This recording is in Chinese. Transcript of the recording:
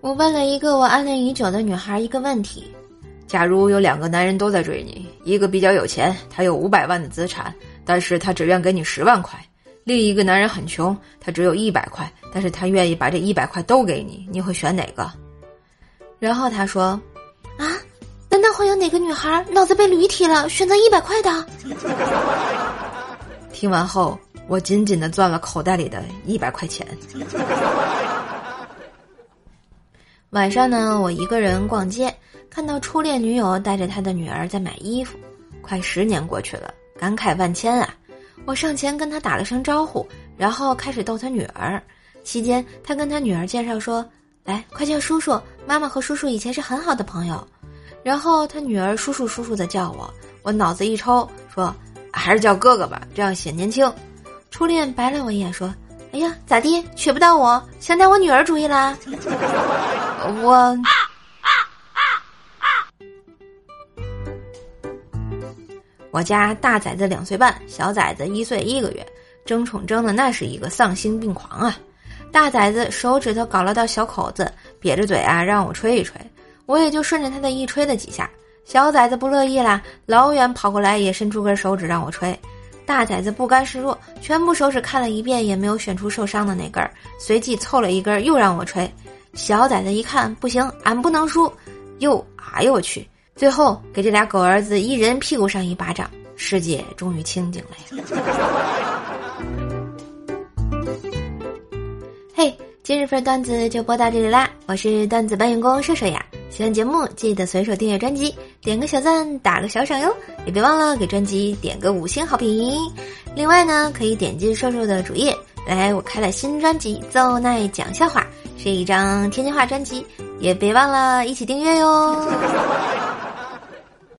我问了一个我暗恋已久的女孩一个问题：假如有两个男人都在追你，一个比较有钱，他有五百万的资产，但是他只愿给你十万块；另一个男人很穷，他只有一百块，但是他愿意把这一百块都给你，你会选哪个？然后他说：“啊，难道会有哪个女孩脑子被驴踢了，选择一百块的？”听完后，我紧紧的攥了口袋里的一百块钱。晚上呢，我一个人逛街，看到初恋女友带着她的女儿在买衣服。快十年过去了，感慨万千啊！我上前跟她打了声招呼，然后开始逗她女儿。期间，她跟她女儿介绍说：“来，快叫叔叔，妈妈和叔叔以前是很好的朋友。”然后她女儿叔叔叔叔的叫我，我脑子一抽，说：“还是叫哥哥吧，这样显年轻。”初恋白了我一眼，说。哎呀，咋地？娶不到我，想打我女儿主意啦？我，我家大崽子两岁半，小崽子一岁一个月，争宠争的那是一个丧心病狂啊！大崽子手指头搞了道小口子，瘪着嘴啊，让我吹一吹，我也就顺着他的意吹了几下。小崽子不乐意啦，老远跑过来也伸出根手指让我吹。大崽子不甘示弱，全部手指看了一遍，也没有选出受伤的那根儿，随即凑了一根，又让我吹。小崽子一看不行，俺不能输，又哎呦我去！最后给这俩狗儿子一人屁股上一巴掌，世界终于清静了呀。嘿，今日份段子就播到这里啦，我是段子搬运工射手呀。喜欢节目记得随手订阅专辑，点个小赞，打个小赏哟！也别忘了给专辑点个五星好评。另外呢，可以点击瘦瘦的主页，来我开了新专辑《奏奈讲笑话》，是一张天津话专辑，也别忘了一起订阅哟。